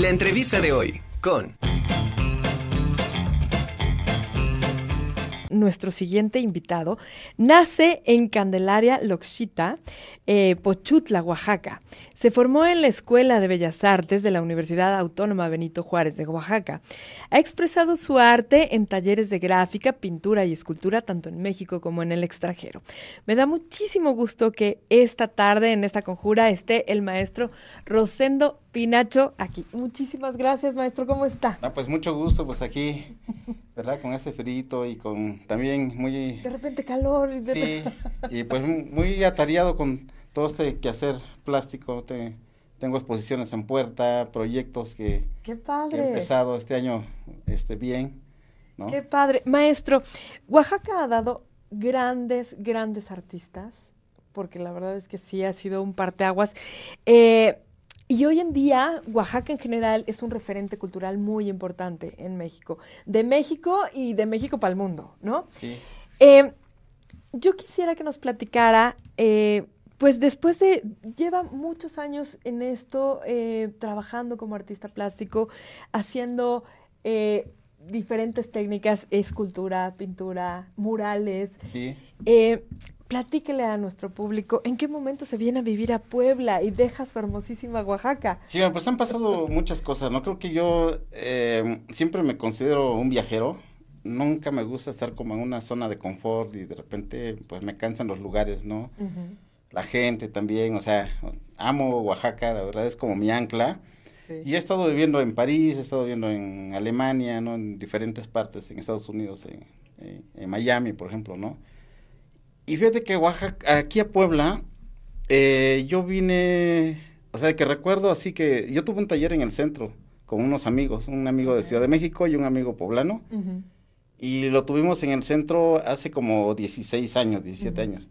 La entrevista de hoy con... Nuestro siguiente invitado nace en Candelaria, Loxita, eh, Pochutla, Oaxaca. Se formó en la Escuela de Bellas Artes de la Universidad Autónoma Benito Juárez de Oaxaca. Ha expresado su arte en talleres de gráfica, pintura y escultura tanto en México como en el extranjero. Me da muchísimo gusto que esta tarde en esta conjura esté el maestro Rosendo Pinacho aquí. Muchísimas gracias, maestro. ¿Cómo está? Ah, pues mucho gusto, pues aquí, ¿verdad? Con ese frito y con también muy... De repente calor. Y de... Sí, y pues muy atareado con todo este quehacer plástico. Te, tengo exposiciones en puerta, proyectos que, Qué padre. he empezado este año este, bien. ¿no? Qué padre. Maestro, Oaxaca ha dado grandes, grandes artistas, porque la verdad es que sí ha sido un parteaguas. Eh, y hoy en día, Oaxaca en general es un referente cultural muy importante en México. De México y de México para el mundo, ¿no? Sí. Eh, yo quisiera que nos platicara, eh, pues después de, lleva muchos años en esto, eh, trabajando como artista plástico, haciendo diferentes técnicas, escultura, pintura, murales. Sí. Platíquele a nuestro público en qué momento se viene a vivir a Puebla y deja su hermosísima Oaxaca. Sí, pues han pasado muchas cosas, ¿no? Creo que yo eh, siempre me considero un viajero. Nunca me gusta estar como en una zona de confort y de repente pues me cansan los lugares, ¿no? La gente también, o sea, amo Oaxaca, la verdad es como mi ancla. sí. Y he estado viviendo en París, he estado viviendo en Alemania, ¿no? En diferentes partes, en Estados Unidos, en, en- en Miami, por ejemplo, ¿no? Y fíjate que Oaxaca, aquí a Puebla, eh, yo vine, o sea, que recuerdo así que yo tuve un taller en el centro con unos amigos, un amigo de. Ciudad de México y un amigo poblano, y lo tuvimos en el centro hace como 16 años, 17 Ujú. años.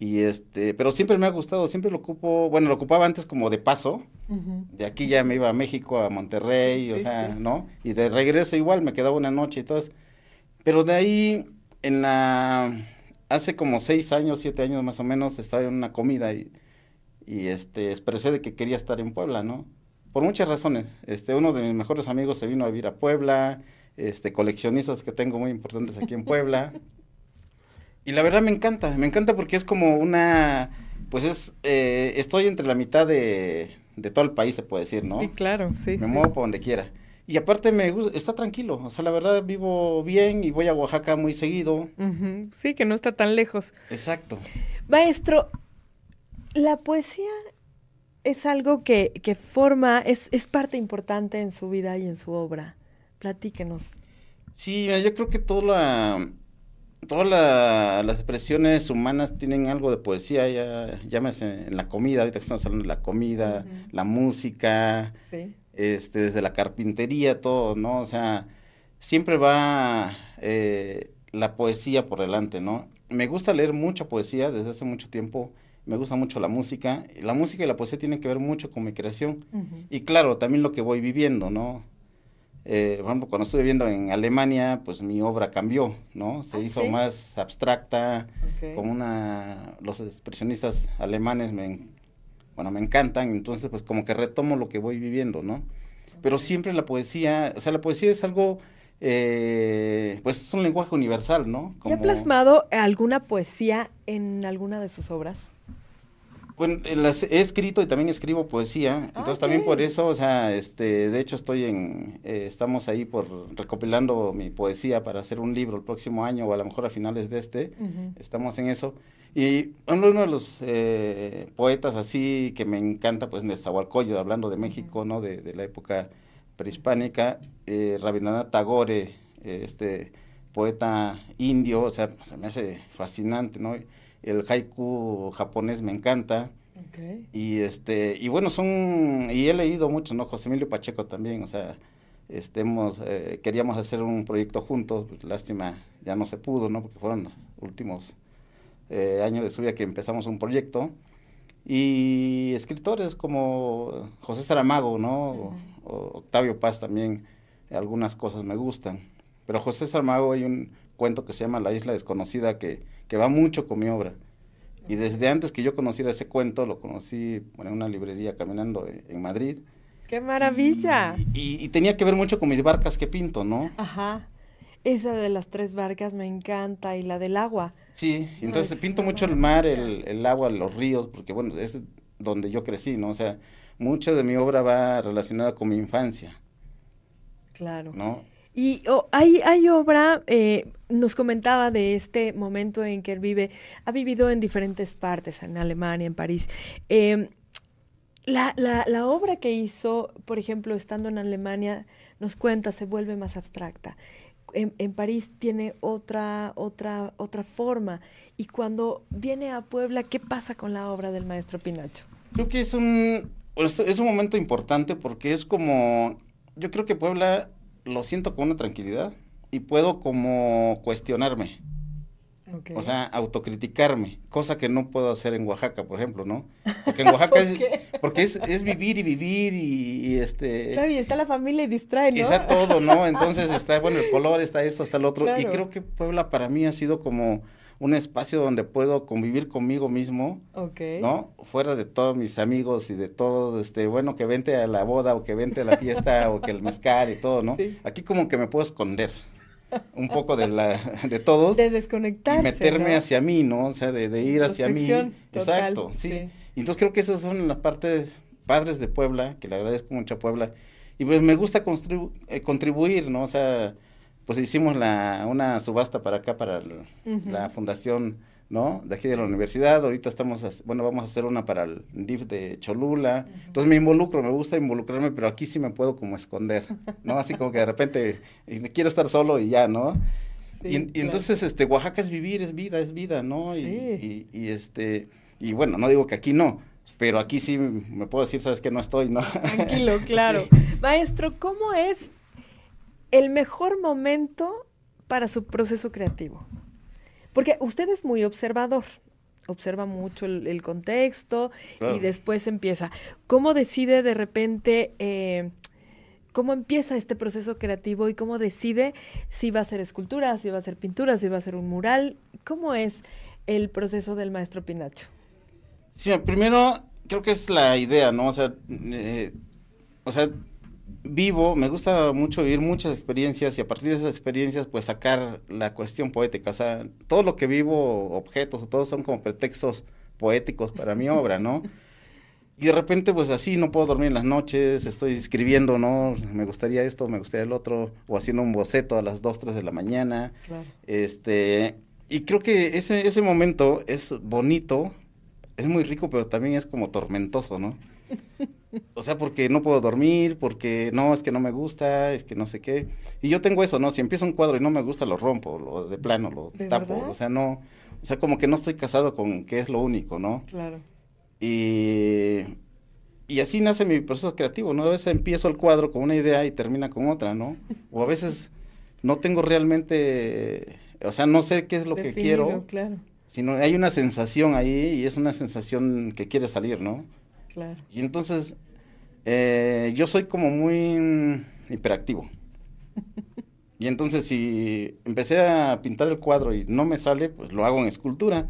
Y este, pero siempre me ha gustado, siempre lo ocupo, bueno, lo ocupaba antes como de paso, de aquí ya me iba a México, a Monterrey, Sí, o sí, sea, sí. ¿no? Y de regreso igual, me quedaba una noche y todo eso. Pero de ahí, en la, hace como seis años, siete años más o menos, estaba en una comida y, y este, expresé de que quería estar en Puebla, ¿no? Por muchas razones. Este, uno de mis mejores amigos se vino a vivir a Puebla, este, coleccionistas que tengo muy importantes aquí en Puebla. Y la verdad me encanta, me encanta porque es como una, pues es, eh, estoy entre la mitad de, de todo el país, se puede decir, ¿no? Sí, claro, sí. Me sí. muevo por donde quiera. Y aparte me gusta, está tranquilo, o sea, la verdad vivo bien y voy a Oaxaca muy seguido. Sí, que no está tan lejos. Exacto. Maestro, la poesía es algo que, que forma, es, es parte importante en su vida y en su obra. Platíquenos. Sí, yo creo que toda la, todas la- las expresiones humanas tienen algo de poesía, ya, llámese en la comida, ahorita que estamos hablando de la comida, la música, Sí. Este, desde la carpintería, todo, ¿no? O sea, siempre va eh, la poesía por delante, ¿no? Me gusta leer mucha poesía desde hace mucho tiempo, me gusta mucho la música, la música y la poesía tienen que ver mucho con mi creación, y claro, también lo que voy viviendo, ¿no? Eh, por ejemplo, cuando estuve viviendo en Alemania, pues mi obra cambió, ¿no? Se Ah, hizo ¿sí? más abstracta, Ok. como una, los expresionistas alemanes me, bueno, me encantan, entonces pues como que retomo lo que voy viviendo, ¿no? Pero siempre la poesía, o sea, la poesía es algo, eh, pues es un lenguaje universal, ¿no? ¿Y ha Como- plasmado alguna poesía en alguna de sus obras? Bueno, las he escrito y también escribo poesía, entonces también por eso, o sea, este, de hecho estoy en, eh, estamos ahí por recopilando mi poesía para hacer un libro el próximo año o a lo mejor a finales de este, estamos en eso. Y uno de los eh, poetas así que me encanta, pues Nezahualcóyotl, hablando de México, ¿no? De, de la época prehispánica, eh, Rabindranath Tagore, eh, este poeta indio, o sea, se me hace fascinante, ¿no? El haiku japonés me encanta. Ok. Y este, y bueno, son, y he leído mucho, ¿no? José Emilio Pacheco también, o sea, este, hemos, eh, queríamos hacer un proyecto juntos, pues, lástima, ya no se pudo, ¿no? Porque fueron los últimos eh, años de su vida que empezamos un proyecto. Y escritores como José Saramago, ¿no? O Octavio Paz también, algunas cosas me gustan. Pero José Saramago hay un cuento que se llama La Isla Desconocida que, que va mucho con mi obra. Y desde antes que yo conociera ese cuento, lo conocí bueno, en una librería caminando en, en Madrid. ¡Qué maravilla! Y, y, tenía que ver mucho con mis barcas que pinto, ¿no? Ajá. Esa de las tres barcas me encanta y la del agua. Sí, entonces pinto mucho el mar, el, el, agua, los ríos, porque bueno, es donde yo crecí, ¿no? O sea, mucha de mi obra va relacionada con mi infancia. Claro. ¿No? Y oh, hay, hay obra, eh, nos comentaba de este momento en que él vive, ha vivido en diferentes partes, en Alemania, en París. Eh, la, la, obra que hizo, por ejemplo, estando en Alemania, nos cuenta, se vuelve más abstracta. En, París tiene otra, otra, otra forma. Y cuando viene a Puebla, ¿qué pasa con la obra del maestro Pinacho? Creo que es un, es un momento importante porque es como, yo creo que Puebla lo siento con una tranquilidad y puedo como cuestionarme. Okay. O sea, autocriticarme, cosa que no puedo hacer en Oaxaca, por ejemplo, ¿no? Porque en Oaxaca es, porque es, es, vivir y vivir y, y, este... Claro, y está la familia y distrae, ¿no? Está todo, ¿no? Entonces está, bueno, el color, está esto, está el otro. Claro. Y creo que Puebla para mí ha sido como un espacio donde puedo convivir conmigo mismo, okay. ¿no? Fuera de todos mis amigos y de todo, este, bueno, que vente a la boda o que vente a la fiesta o que el mezcal y todo, ¿no? Sí. Aquí como que me puedo esconder un poco de la de todos de desconectarse y meterme ¿no? hacia mí no o sea de, de ir hacia mí Total, exacto sí. sí. Y entonces creo que esas son las partes padres de Puebla que le agradezco mucho a Puebla y pues me gusta contribu eh, contribuir no o sea pues hicimos la una subasta para acá para el, uh -huh. la fundación no de aquí de la universidad ahorita estamos bueno vamos a hacer una para el DIF de Cholula uh -huh. entonces me involucro me gusta involucrarme pero aquí sí me puedo como esconder no así como que de repente quiero estar solo y ya no Sí, y, y claro. entonces este Oaxaca es vivir es vida es vida no Sí. y, y, y, este y bueno no digo que aquí no pero aquí sí me puedo decir sabes que no estoy no tranquilo claro Sí. maestro cómo es el mejor momento para su proceso creativo porque usted es muy observador observa mucho el, el contexto Claro. y después empieza cómo decide de repente eh, cómo empieza este proceso creativo y cómo decide si va a ser escultura, si va a ser pintura, si va a ser un mural. ¿Cómo es el proceso del maestro Pinacho? Sí, primero creo que es la idea, ¿no? O sea, eh, o sea, vivo, me gusta mucho vivir muchas experiencias y a partir de esas experiencias pues sacar la cuestión poética, o sea, todo lo que vivo, objetos, todos son como pretextos poéticos para mi obra, ¿no? Y de repente, pues así, no puedo dormir en las noches, estoy escribiendo, ¿no? Me gustaría esto, me gustaría el otro, o haciendo un boceto a las 2, 3 de la mañana. Claro. Este, y creo que ese, ese momento es bonito, es muy rico, pero también es como tormentoso, ¿no? O sea, porque no puedo dormir, porque no, es que no me gusta, es que no sé qué. Y yo tengo eso, ¿no? Si empiezo un cuadro y no me gusta, lo rompo, lo de plano, lo ¿De tapo. verdad? O sea, no, o sea, como que no estoy casado con que es lo único, ¿no? Claro. Y, y así nace mi proceso creativo, ¿no? A veces empiezo el cuadro con una idea y termina con otra, ¿no? O a veces no tengo realmente, o sea, no sé qué es lo que quiero, Claro, sino hay una sensación ahí y es una sensación que quiere salir, ¿no? Claro. Y entonces, eh, yo soy como muy mm, hiperactivo. Y entonces si empecé a pintar el cuadro y no me sale, pues lo hago en escultura.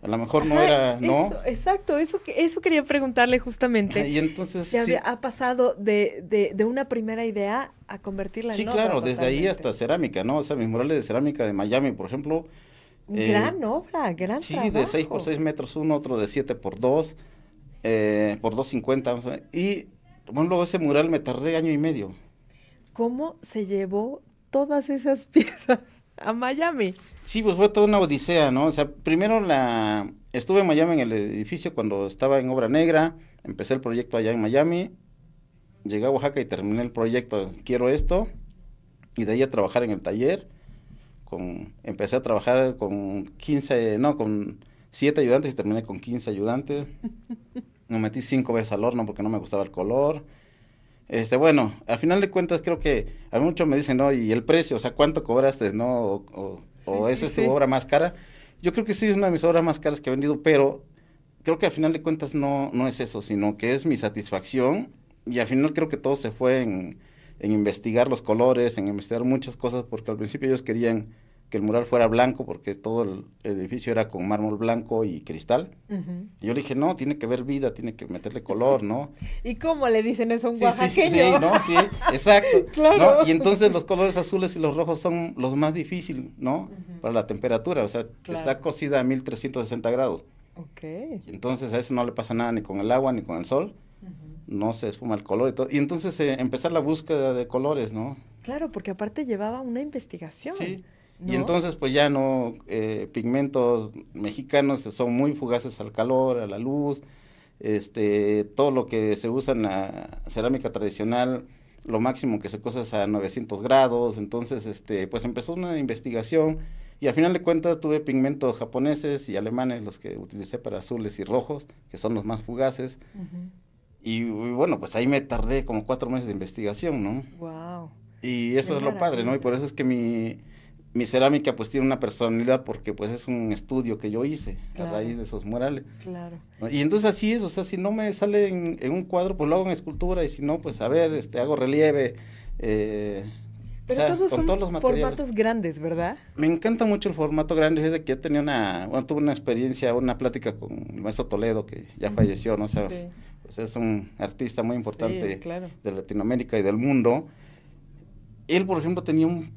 A lo mejor no era, ¿no? Eso, exacto, eso, eso quería preguntarle justamente. Y entonces ¿Se sí, había- ha pasado de, de, de una primera idea a convertirla sí, en otra claro, desde ahí hasta cerámica, ¿no? O sea, mis murales de cerámica de Miami, por ejemplo, eh, Gran obra, gran sí, trabajo. de 6 por 6 metros uno, otro de 7 por 2, eh, por 2.50. o sea, y bueno, luego ese mural me tardé año y medio. ¿Cómo se llevó todas esas piezas a Miami? Sí, pues fue toda una odisea, ¿no? O sea, primero la estuve en Miami en el edificio cuando estaba en obra negra, empecé el proyecto allá en Miami, llegué a Oaxaca y terminé el proyecto, quiero esto, y de ahí a trabajar en el taller, con, empecé a trabajar con 15, no, con 7 ayudantes y terminé con 15 ayudantes, me metí cinco veces al horno porque no me gustaba el color, este, bueno, al final de cuentas creo que a mí muchos me dicen, no, y el precio, o sea, ¿cuánto cobraste, no? O, o, Sí, o sí, esa es sí. tu obra más cara. Yo creo que sí es una de mis obras más caras que he vendido, pero creo que al final de cuentas no, no es eso, sino que es mi satisfacción y al final creo que todo se fue en, en investigar los colores, en investigar muchas cosas, porque al principio ellos querían que el mural fuera blanco porque todo el edificio era con mármol blanco y cristal. Y yo le dije, no, tiene que ver vida, tiene que meterle color, ¿no? ¿Y cómo le dicen eso a un Sí, sí, oaxaqueño? sí, no, sí, exacto. Claro. ¿no? Y entonces los colores azules y los rojos son los más difíciles, ¿no? Para la temperatura, o sea, Claro. está cocida a 1360 grados. Ok. Y entonces a eso no le pasa nada ni con el agua ni con el sol, no se esfuma el color y todo. Y entonces eh, empezar la búsqueda de colores, ¿no? Claro, porque aparte llevaba una investigación. Sí. ¿No? Y entonces pues ya no, eh, pigmentos mexicanos son muy fugaces al calor, a la luz, este, todo lo que se usa en la cerámica tradicional, lo máximo que se cosa es a 900 grados, entonces este, pues empezó una investigación y al final de cuentas tuve pigmentos japoneses y alemanes, los que utilicé para azules y rojos, que son los más fugaces, y, y bueno, pues ahí me tardé como cuatro meses de investigación, ¿no? Wow. Y eso Qué es lo padre, ¿no? Y por eso es que mi, mi cerámica pues tiene una personalidad porque pues es un estudio que yo hice Claro. a raíz de esos murales. Claro. Y entonces así es, o sea, si no me sale en, en un cuadro, pues lo hago en escultura y si no, pues a ver, este, hago relieve. eh, o Pero sea, todos con son todos los formatos grandes, ¿verdad? Me encanta mucho el formato grande, desde que yo tenía una, bueno, tuve una experiencia, una plática con el maestro Toledo, que ya falleció, ¿no? O sea, sí. pues es un artista muy importante Sí, claro. de Latinoamérica y del mundo. Él, por ejemplo, tenía un,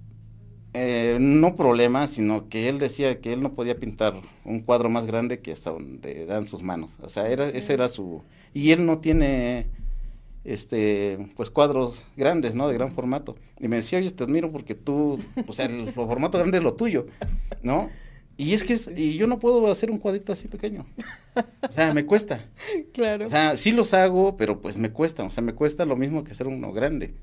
eh, no problema, sino que él decía que él no podía pintar un cuadro más grande que hasta donde dan sus manos. O sea, era, ese era su... Y él no tiene, este, pues cuadros grandes, ¿no? De gran formato. Y me decía, oye, te admiro porque tú, o sea, el, formato grande es lo tuyo, ¿no? Y es que es, y yo no puedo hacer un cuadrito así pequeño. O sea, me cuesta. Claro. O sea, sí los hago, pero pues me cuesta. O sea, me cuesta lo mismo que hacer uno grande.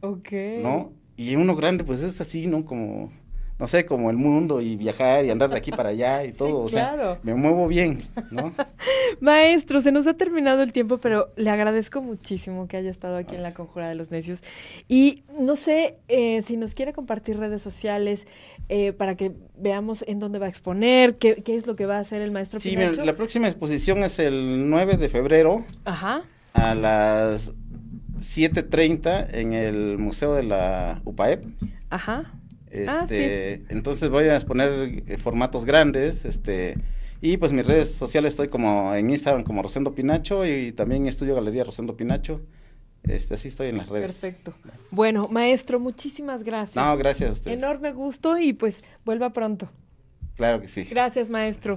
ok. ¿no? Y uno grande, pues es así, ¿no? Como, no sé, como el mundo y viajar y andar de aquí para allá y Sí, todo, o sea, claro. me muevo bien, ¿no? Maestro, se nos ha terminado el tiempo, pero le agradezco muchísimo que haya estado aquí en la. Conjura de los Necios. Y no sé eh, si nos quiere compartir redes sociales eh, para que veamos en dónde va a exponer, qué, qué es lo que va a hacer el maestro Sí, Pinacho. la próxima exposición es el 9 de febrero Ajá, a las 7.30 en el Museo de la UPAEP. ajá. Este, entonces voy a exponer eh, formatos grandes, este, y pues mis redes sociales estoy como en Instagram como Rosendo Pinacho y también en Estudio Galería Rosendo Pinacho. Este, así estoy en las redes. Perfecto. Bueno, maestro, muchísimas gracias. No, gracias a ustedes. Enorme gusto y pues vuelva pronto. Claro que sí. Gracias, maestro.